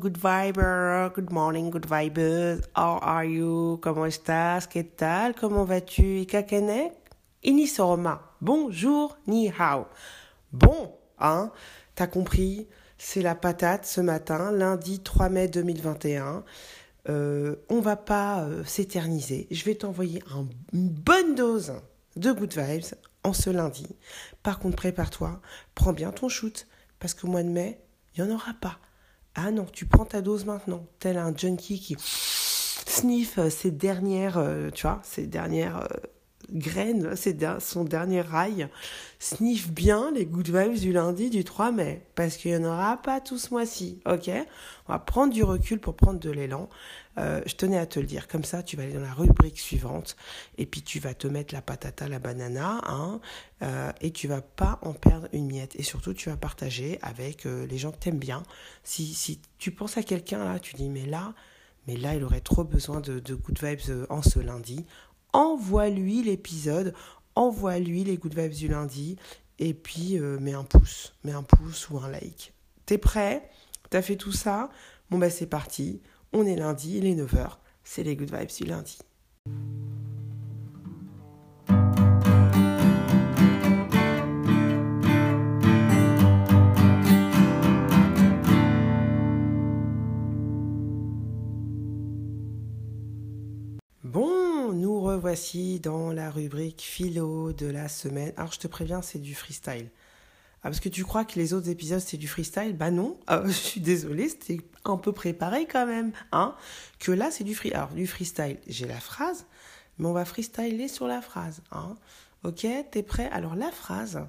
Good viber, good morning, good vibers. How are you? ¿Cómo estás? ¿Qué tal? ¿Cómo vas-tu? Ikakenek? Inisoroma. Bonjour, ni hao. Bon, hein? T'as compris? C'est la patate ce matin, lundi 3 mai 2021. Euh, on va pas euh, s'éterniser. Je vais t'envoyer un- une bonne dose de good vibes en ce lundi. Par contre, prépare-toi, prends bien ton shoot, parce qu'au mois de mai, il n'y en aura pas. Ah non, tu prends ta dose maintenant, tel un junkie qui sniff euh, ses dernières, euh, tu vois, ses dernières euh, graines, ses son dernier rail, sniff bien les good vibes du lundi du 3 mai, parce qu'il n'y en aura pas tout ce mois-ci, ok? On va prendre du recul pour prendre de l'élan. Euh, je tenais à te le dire, comme ça tu vas aller dans la rubrique suivante, et puis tu vas te mettre la patata, la banana, hein, euh, et tu vas pas en perdre une miette. Et surtout, tu vas partager avec euh, les gens que t'aimes bien. Si, si tu penses à quelqu'un là, tu dis mais là, mais là, il aurait trop besoin de, de good vibes en ce lundi. Envoie-lui l'épisode, envoie-lui les good vibes du lundi, et puis mets un pouce, mets un pouce ou un like. T'es prêt? T'as fait tout ça? Bon bah c'est parti. On est lundi, il est 9h. C'est les good vibes du lundi. Bon, nous revoici dans la rubrique philo de la semaine. Alors je te préviens, c'est du freestyle. Ah, parce que tu crois que les autres épisodes c'est du freestyle? Bah non, Ah, je suis désolée, c'était un peu préparé quand même. Hein que là c'est du free. Alors du freestyle, j'ai la phrase, mais on va freestyler sur la phrase. Hein ok, t'es prêt? Alors la phrase,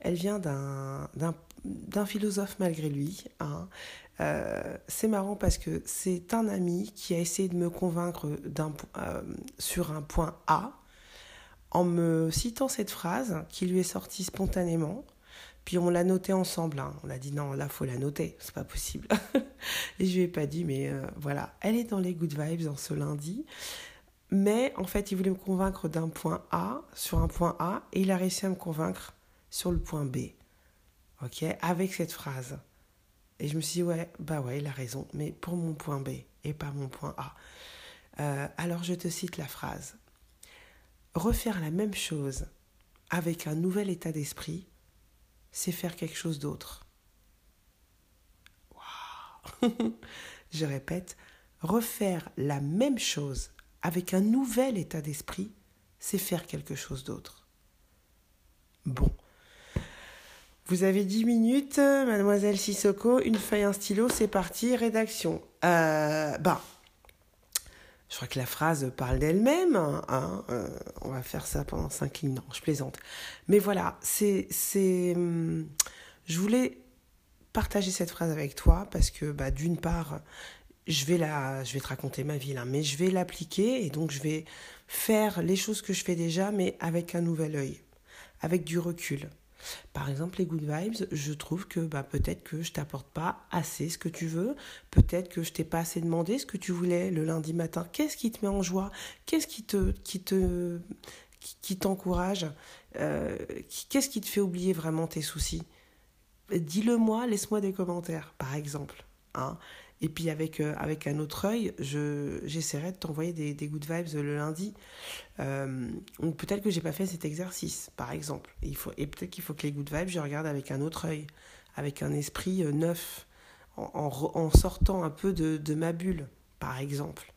elle vient d'un philosophe malgré lui. Hein. Euh, c'est marrant parce que c'est un ami qui a essayé de me convaincre euh, sur un point A en me citant cette phrase qui lui est sortie spontanément. Puis on l'a notée ensemble. hein. On a dit non, là faut la noter, c'est pas possible. Et je lui ai pas dit, mais euh, voilà, elle est dans les good vibes en ce lundi. Mais en fait, il voulait me convaincre d'un point A sur un point A et il a réussi à me convaincre sur le point B. Ok, avec cette phrase. Et je me suis dit, ouais, bah ouais, il a raison, mais pour mon point B et pas mon point A. Euh, alors je te cite la phrase. Refaire la même chose avec un nouvel état d'esprit, c'est faire quelque chose d'autre. Waouh Je répète, refaire la même chose avec un nouvel état d'esprit, c'est faire quelque chose d'autre. Bon. Vous avez 10 minutes, euh, mademoiselle Sissoko, une feuille, un stylo, c'est parti, rédaction. Euh, bah, je crois que la phrase parle d'elle-même. hein, euh, on va faire ça pendant 5 lignes. Non, je plaisante. Mais voilà, c'est. c'est hum, je voulais partager cette phrase avec toi parce que, bah, d'une part, je vais, la, je vais te raconter ma vie là, mais je vais l'appliquer et donc je vais faire les choses que je fais déjà, mais avec un nouvel œil, avec du recul. Par exemple, les good vibes, je trouve que bah, peut-être que je t'apporte pas assez ce que tu veux, peut-être que je t'ai pas assez demandé ce que tu voulais le lundi matin. Qu'est-ce qui te met en joie? Qu'est-ce qui te, qui te, qui, t'encourage? Euh, Qu'est-ce qui te fait oublier vraiment tes soucis? Dis-le moi, laisse-moi des commentaires, par exemple. Hein et puis avec, euh, avec un autre œil, je, j'essaierai de t'envoyer des, des good vibes le lundi. Euh, peut-être que j'ai pas fait cet exercice, par exemple. Et, et peut-être qu'il faut que les good vibes, je regarde avec un autre œil, avec un esprit euh, neuf, en, en, sortant un peu de, de ma bulle, par exemple.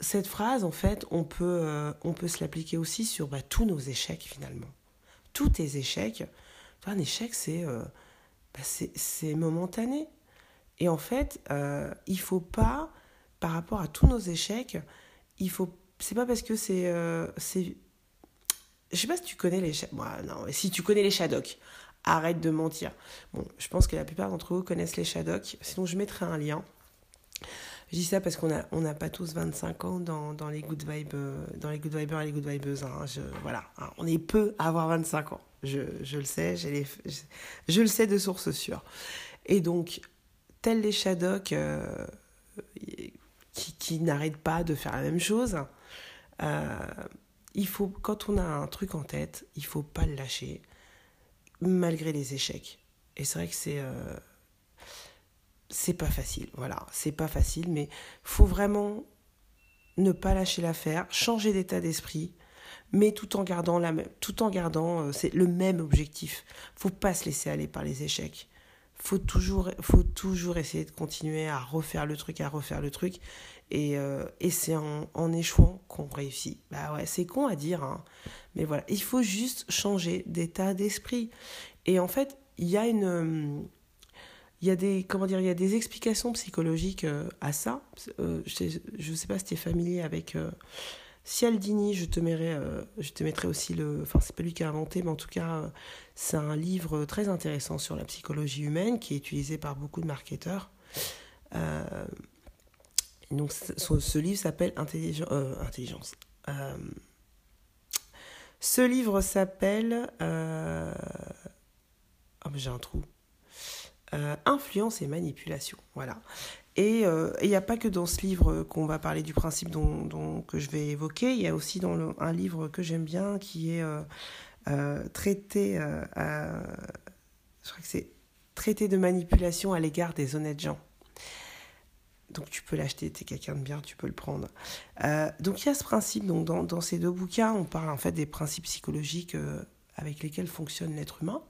Cette phrase, en fait, on peut, euh, on peut se l'appliquer aussi sur bah, tous nos échecs, finalement. Tous tes échecs. Vois, un échec, c'est, euh, bah, momentané. Et en fait, euh, il faut pas, par rapport à tous nos échecs, il faut. C'est pas parce que c'est. euh, c'est je sais pas si tu connais les. Moi, non, si tu connais les Shadocks. Arrête de mentir. Bon, je pense que la plupart d'entre vous connaissent les Shadocks, sinon je mettrai un lien. Je dis ça parce qu'on n'a on pas tous 25 ans dans, dans, les good vibes, dans les good vibers et les good vibeuses. Hein. Voilà, hein. on est peu à avoir 25 ans. Je, je le sais, je, je, le sais de sources sûres. Et donc, tels les Shadocks euh, qui, qui n'arrêtent pas de faire la même chose, euh, il faut, quand on a un truc en tête, il faut pas le lâcher malgré les échecs. Et c'est vrai que c'est euh, c'est pas facile, voilà, c'est pas facile, mais faut vraiment ne pas lâcher l'affaire, changer d'état d'esprit, mais tout en gardant la même, tout en gardant euh, c'est le même objectif. Faut pas se laisser aller par les échecs. Faut toujours, faut toujours essayer de continuer à refaire le truc, à refaire le truc, et, euh, et c'est en, en, échouant qu'on réussit. Bah ouais, c'est con à dire, hein. mais voilà, il faut juste changer d'état d'esprit. Et en fait, il y a une il y a des comment dire il y a des explications psychologiques euh, à ça euh, je ne sais pas si tu es familier avec Cialdini je te mettrai je te mettrai aussi le enfin c'est pas lui qui a inventé mais en tout cas c'est un livre très intéressant sur la psychologie humaine qui est utilisé par beaucoup de marketeurs donc ce, livre s'appelle intelligence ce livre s'appelle oh, j'ai un trou euh, influence et manipulation. Voilà. Et il euh, n'y a pas que dans ce livre qu'on va parler du principe dont, que je vais évoquer, il y a aussi dans un livre que j'aime bien qui est euh, traité, je crois que c'est traité de manipulation à l'égard des honnêtes gens. Donc tu peux l'acheter, tu es quelqu'un de bien, tu peux le prendre. donc il y a ce principe, donc dans, dans, ces deux bouquins, on parle en fait des principes psychologiques avec lesquels fonctionne l'être humain.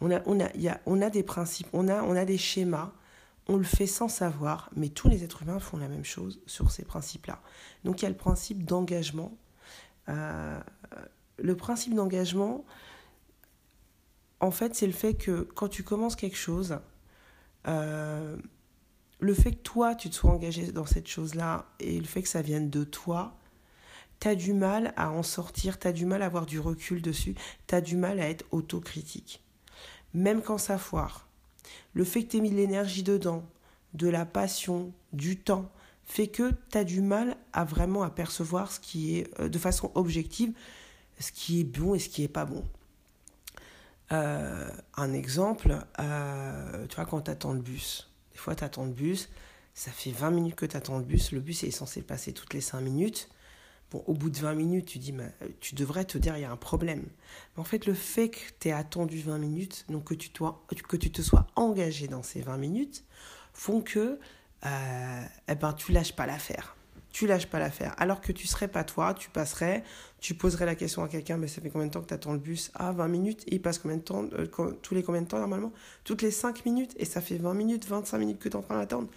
On a, on, a, y a, on a des principes, on a, on a des schémas, on le fait sans savoir, mais tous les êtres humains font la même chose sur ces principes-là. Donc il y a le principe d'engagement. Euh, le principe d'engagement, en fait, c'est le fait que quand tu commences quelque chose, euh, le fait que toi, tu te sois engagé dans cette chose-là et le fait que ça vienne de toi, tu as du mal à en sortir, tu as du mal à avoir du recul dessus, tu as du mal à être autocritique même quand ça foire. Le fait que tu aies mis de l'énergie dedans, de la passion, du temps, fait que tu as du mal à vraiment apercevoir ce qui est, euh, de façon objective, ce qui est bon et ce qui est pas bon. Euh, un exemple, euh, tu vois, quand tu attends le bus, des fois tu attends le bus, ça fait 20 minutes que tu attends le bus, le bus est censé passer toutes les 5 minutes, au bout de 20 minutes, tu dis, euh, tu devrais te dire, il y a un problème. Mais en fait, le fait que tu aies attendu 20 minutes, donc que tu, que tu te sois engagé dans ces 20 minutes, font que euh, eh ben, tu lâches pas l'affaire. Tu lâches pas l'affaire. Alors que tu serais pas toi, tu passerais, tu poserais la question à quelqu'un, mais ça fait combien de temps que tu attends le bus? Ah, 20 minutes. Et il passe combien de temps euh, Tous les combien de temps normalement? Toutes les 5 minutes. Et ça fait 20 minutes, 25 minutes que tu es en train d'attendre.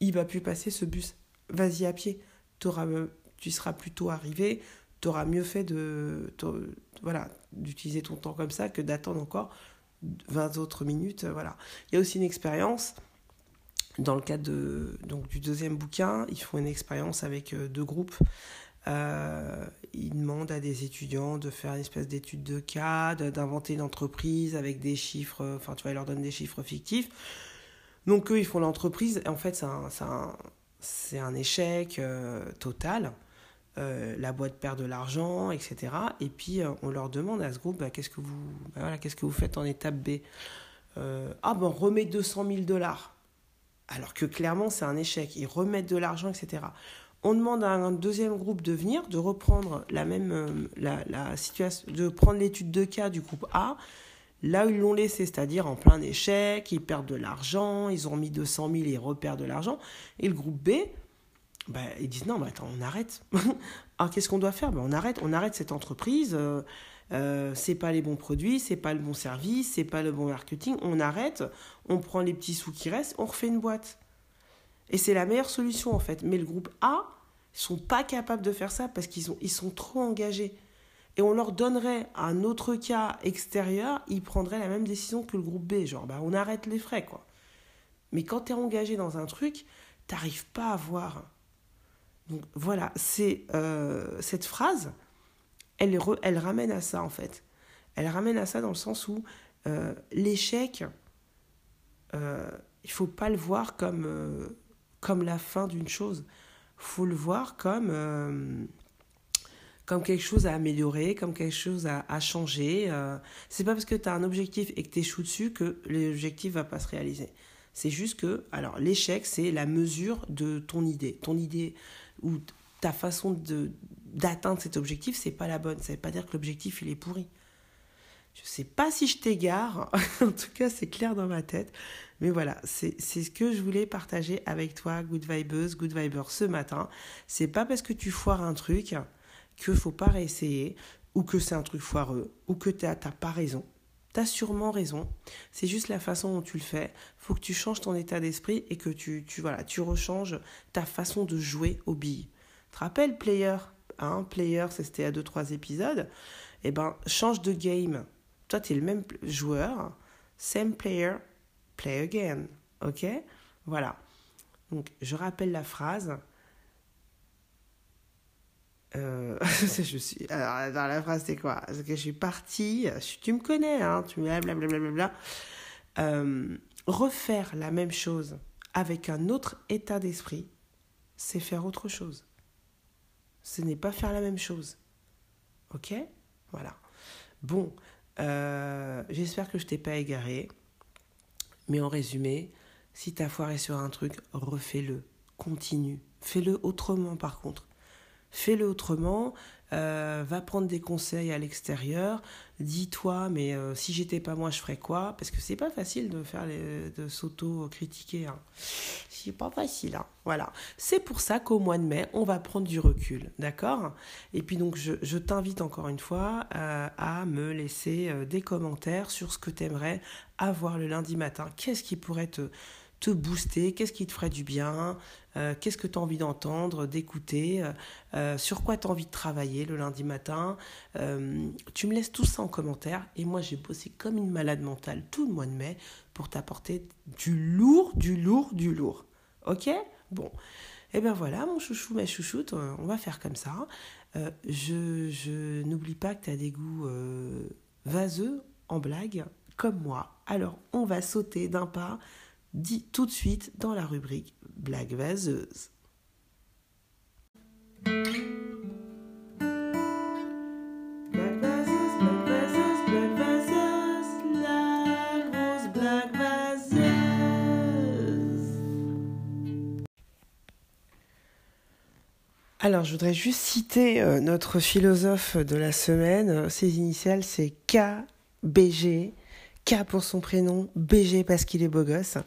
Il va plus passer ce bus. Vas-y à pied. Tu auras tu seras plutôt arrivé, tu auras mieux fait de, voilà, d'utiliser ton temps comme ça que d'attendre encore 20 autres minutes. Voilà. Il y a aussi une expérience. Dans le cadre donc, du deuxième bouquin, ils font une expérience avec euh, deux groupes. Euh, ils demandent à des étudiants de faire une espèce d'étude de cas, d'inventer une entreprise avec des chiffres, enfin tu vois, ils leur donnent des chiffres fictifs. Donc eux, ils font l'entreprise, en fait, c'est un, un, un, échec euh, total. Euh, la boîte perd de l'argent, etc. Et puis euh, on leur demande à ce groupe, bah, qu'est-ce que vous, bah, voilà, qu'est-ce que vous faites en étape B? Euh, Ah ben on remet 200 000 dollars. Alors que clairement c'est un échec. Ils remettent de l'argent, etc. On demande à un deuxième groupe de venir, de reprendre la même la, situation, de prendre l'étude de cas du groupe A, là où ils l'ont laissé, c'est-à-dire en plein échec, ils perdent de l'argent, ils ont mis 200 000 et ils repèrent de l'argent. Et le groupe B, bah, ils disent non, mais attends, on arrête. Alors qu'est-ce qu'on doit faire? Ben, On arrête, on arrête cette entreprise. Euh, euh, c'est pas les bons produits, c'est pas le bon service, c'est pas le bon marketing. On arrête, on prend les petits sous qui restent, on refait une boîte. Et c'est la meilleure solution en fait. Mais le groupe A, ils sont pas capables de faire ça parce qu'ils ils sont trop engagés. Et on leur donnerait un autre cas extérieur, ils prendraient la même décision que le groupe B. Genre, bah, on arrête les frais, quoi. Mais quand tu es engagé dans un truc, t'arrives pas à voir donc voilà, c'est euh, cette phrase, elle, elle ramène à ça en fait. Elle ramène à ça dans le sens où euh, l'échec, euh, il faut pas le voir comme, euh, comme la fin d'une chose. faut le voir comme, comme quelque chose à améliorer, comme quelque chose à, à changer. C'est pas parce que tu as un objectif et que tu échoues dessus que l'objectif va pas se réaliser. C'est juste que, alors l'échec, c'est la mesure de ton idée. Ton idée ou ta façon de d'atteindre cet objectif, c'est pas la bonne. Ça veut pas dire que l'objectif, il est pourri. Je sais pas si je t'égare, en tout cas c'est clair dans ma tête. Mais voilà, c'est ce que je voulais partager avec toi, Good Vibes, Good Viber, ce matin. C'est pas parce que tu foires un truc que faut pas réessayer, ou que c'est un truc foireux, ou que tu n'as pas raison. Tu as sûrement raison. C'est juste la façon dont tu le fais. faut que tu changes ton état d'esprit et que tu, tu, voilà, tu rechanges ta façon de jouer aux billes. Te rappelles, player? Hein, Player, c'était à 2-3 épisodes. Eh ben, change de game toi, tu es le même joueur, same player, play again. Ok? Voilà. Donc, je rappelle la phrase. Euh, je suis. Alors, dans la phrase, c'est quoi? Que je suis partie. Tu me connais, hein Tu me blablabla. Euh, refaire la même chose avec un autre état d'esprit, c'est faire autre chose. Ce n'est pas faire la même chose. Ok? Voilà. Bon, euh, j'espère que je t'ai pas égaré. Mais en résumé, si tu as foiré sur un truc, refais-le. Continue. Fais-le autrement par contre. Fais-le autrement. Euh, va prendre des conseils à l'extérieur, dis-toi, mais euh, si j'étais pas moi, je ferais quoi? Parce que c'est pas facile de faire de s'auto-critiquer. Hein. C'est pas facile, hein. Voilà. C'est pour ça qu'au mois de mai, on va prendre du recul, d'accord? Et puis donc, je, t'invite encore une fois euh, à me laisser des commentaires sur ce que tu aimerais avoir le lundi matin. Qu'est-ce qui pourrait te te booster, qu'est-ce qui te ferait du bien, euh, qu'est-ce que tu as envie d'entendre, d'écouter, euh, euh, sur quoi tu as envie de travailler le lundi matin. tu me laisses tout ça en commentaire et moi j'ai bossé comme une malade mentale tout le mois de mai pour t'apporter du lourd, du lourd, du lourd. Ok? Bon. Eh bien voilà, mon chouchou, ma chouchoute, on va faire comme ça. je je n'oublie pas que tu as des goûts vaseux en blague, comme moi. Alors, on va sauter d'un pas dit tout de suite dans la rubrique Blague vaseuse. Alors, je voudrais juste citer euh, notre philosophe de la semaine. Ses initiales, c'est KBG. K pour son prénom, BG parce qu'il est beau gosse.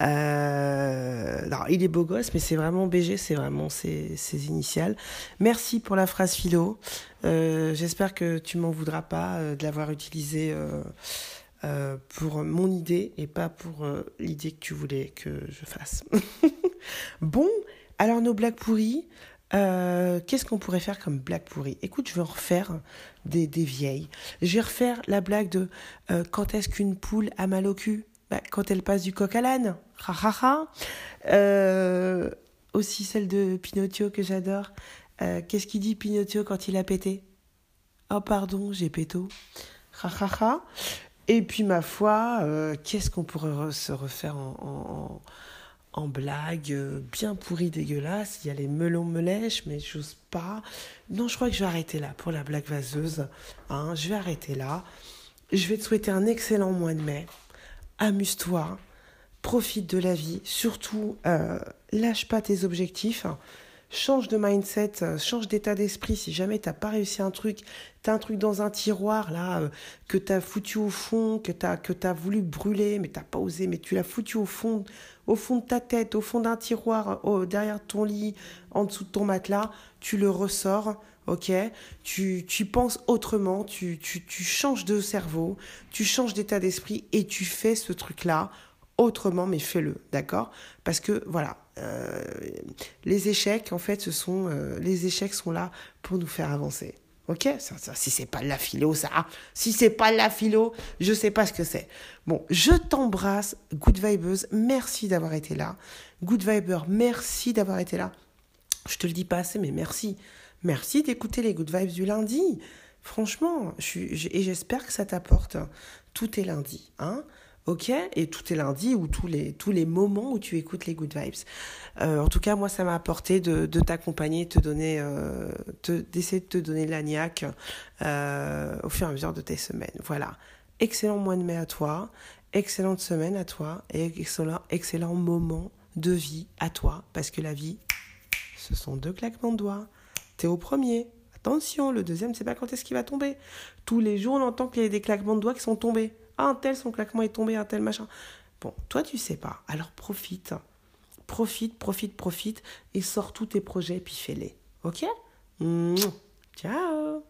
Euh, il est beau gosse, mais c'est vraiment BG, c'est vraiment ses, initiales. Merci pour la phrase philo. Euh, J'espère que tu m'en voudras pas euh, de l'avoir utilisée pour mon idée et pas pour l'idée que tu voulais que je fasse. bon, alors nos blagues pourries. Euh, qu'est-ce qu'on pourrait faire comme blague pourrie? Écoute, je vais en refaire des, des vieilles. Je vais refaire la blague de euh, quand est-ce qu'une poule a mal au cul? Bah, Quand elle passe du coq à l'âne. Euh, aussi celle de Pinocchio que j'adore. Qu'est-ce qu'il dit Pinocchio quand il a pété? Oh pardon, j'ai péto. Et puis ma foi, qu'est-ce qu'on pourrait se refaire en blague euh, bien pourrie, dégueulasse. Il y a les melons me lèches, mais j'ose pas. Non, je crois que je vais arrêter là pour la blague vaseuse. Hein, je vais arrêter là. Je vais te souhaiter un excellent mois de mai. Amuse-toi, profite de la vie. Surtout, euh, lâche pas tes objectifs. Change de mindset, euh, change d'état d'esprit. Si jamais t'as pas réussi un truc, t'as un truc dans un tiroir là que t'as foutu au fond, que t'as que t'as voulu brûler, mais t'as pas osé, mais tu l'as foutu au fond, au fond de ta tête, au fond d'un tiroir, au, derrière ton lit, en dessous de ton matelas, tu le ressors, ok? Tu tu penses autrement, tu tu tu changes de cerveau, tu changes d'état d'esprit et tu fais ce truc là autrement, mais fais-le, d'accord? Parce que voilà, euh, les échecs, en fait, ce sont euh, les échecs sont là pour nous faire avancer. Ok Si c'est pas la philo, ça, si c'est pas de la philo, je sais pas ce que c'est. Bon, je t'embrasse, Good Vibeuse, merci d'avoir été là. Good Viber, merci d'avoir été là. Je te le dis pas assez, mais merci. Merci d'écouter les Good Vibes du lundi. Franchement, je et j'espère que ça t'apporte. Tout est lundi, hein Ok Et tout est lundi ou tous les, tous les moments où tu écoutes les good vibes. Euh, en tout cas, moi, ça m'a apporté de, de t'accompagner, te donner, euh, d'essayer de te donner l'agnac euh, au fur et à mesure de tes semaines. Voilà. Excellent mois de mai à toi, excellente semaine à toi et excellent, excellent moment de vie à toi parce que la vie, ce sont deux claquements de doigts. T'es au premier. Attention, le deuxième, c'est pas quand est-ce qu'il va tomber. Tous les jours, on entend qu'il y a des claquements de doigts qui sont tombés. Ah, un tel, son claquement est tombé, un tel machin. Bon, toi, tu sais pas. Alors profite. Profite, profite, profite et sors tous tes projets et puis fais-les. Ok? Ciao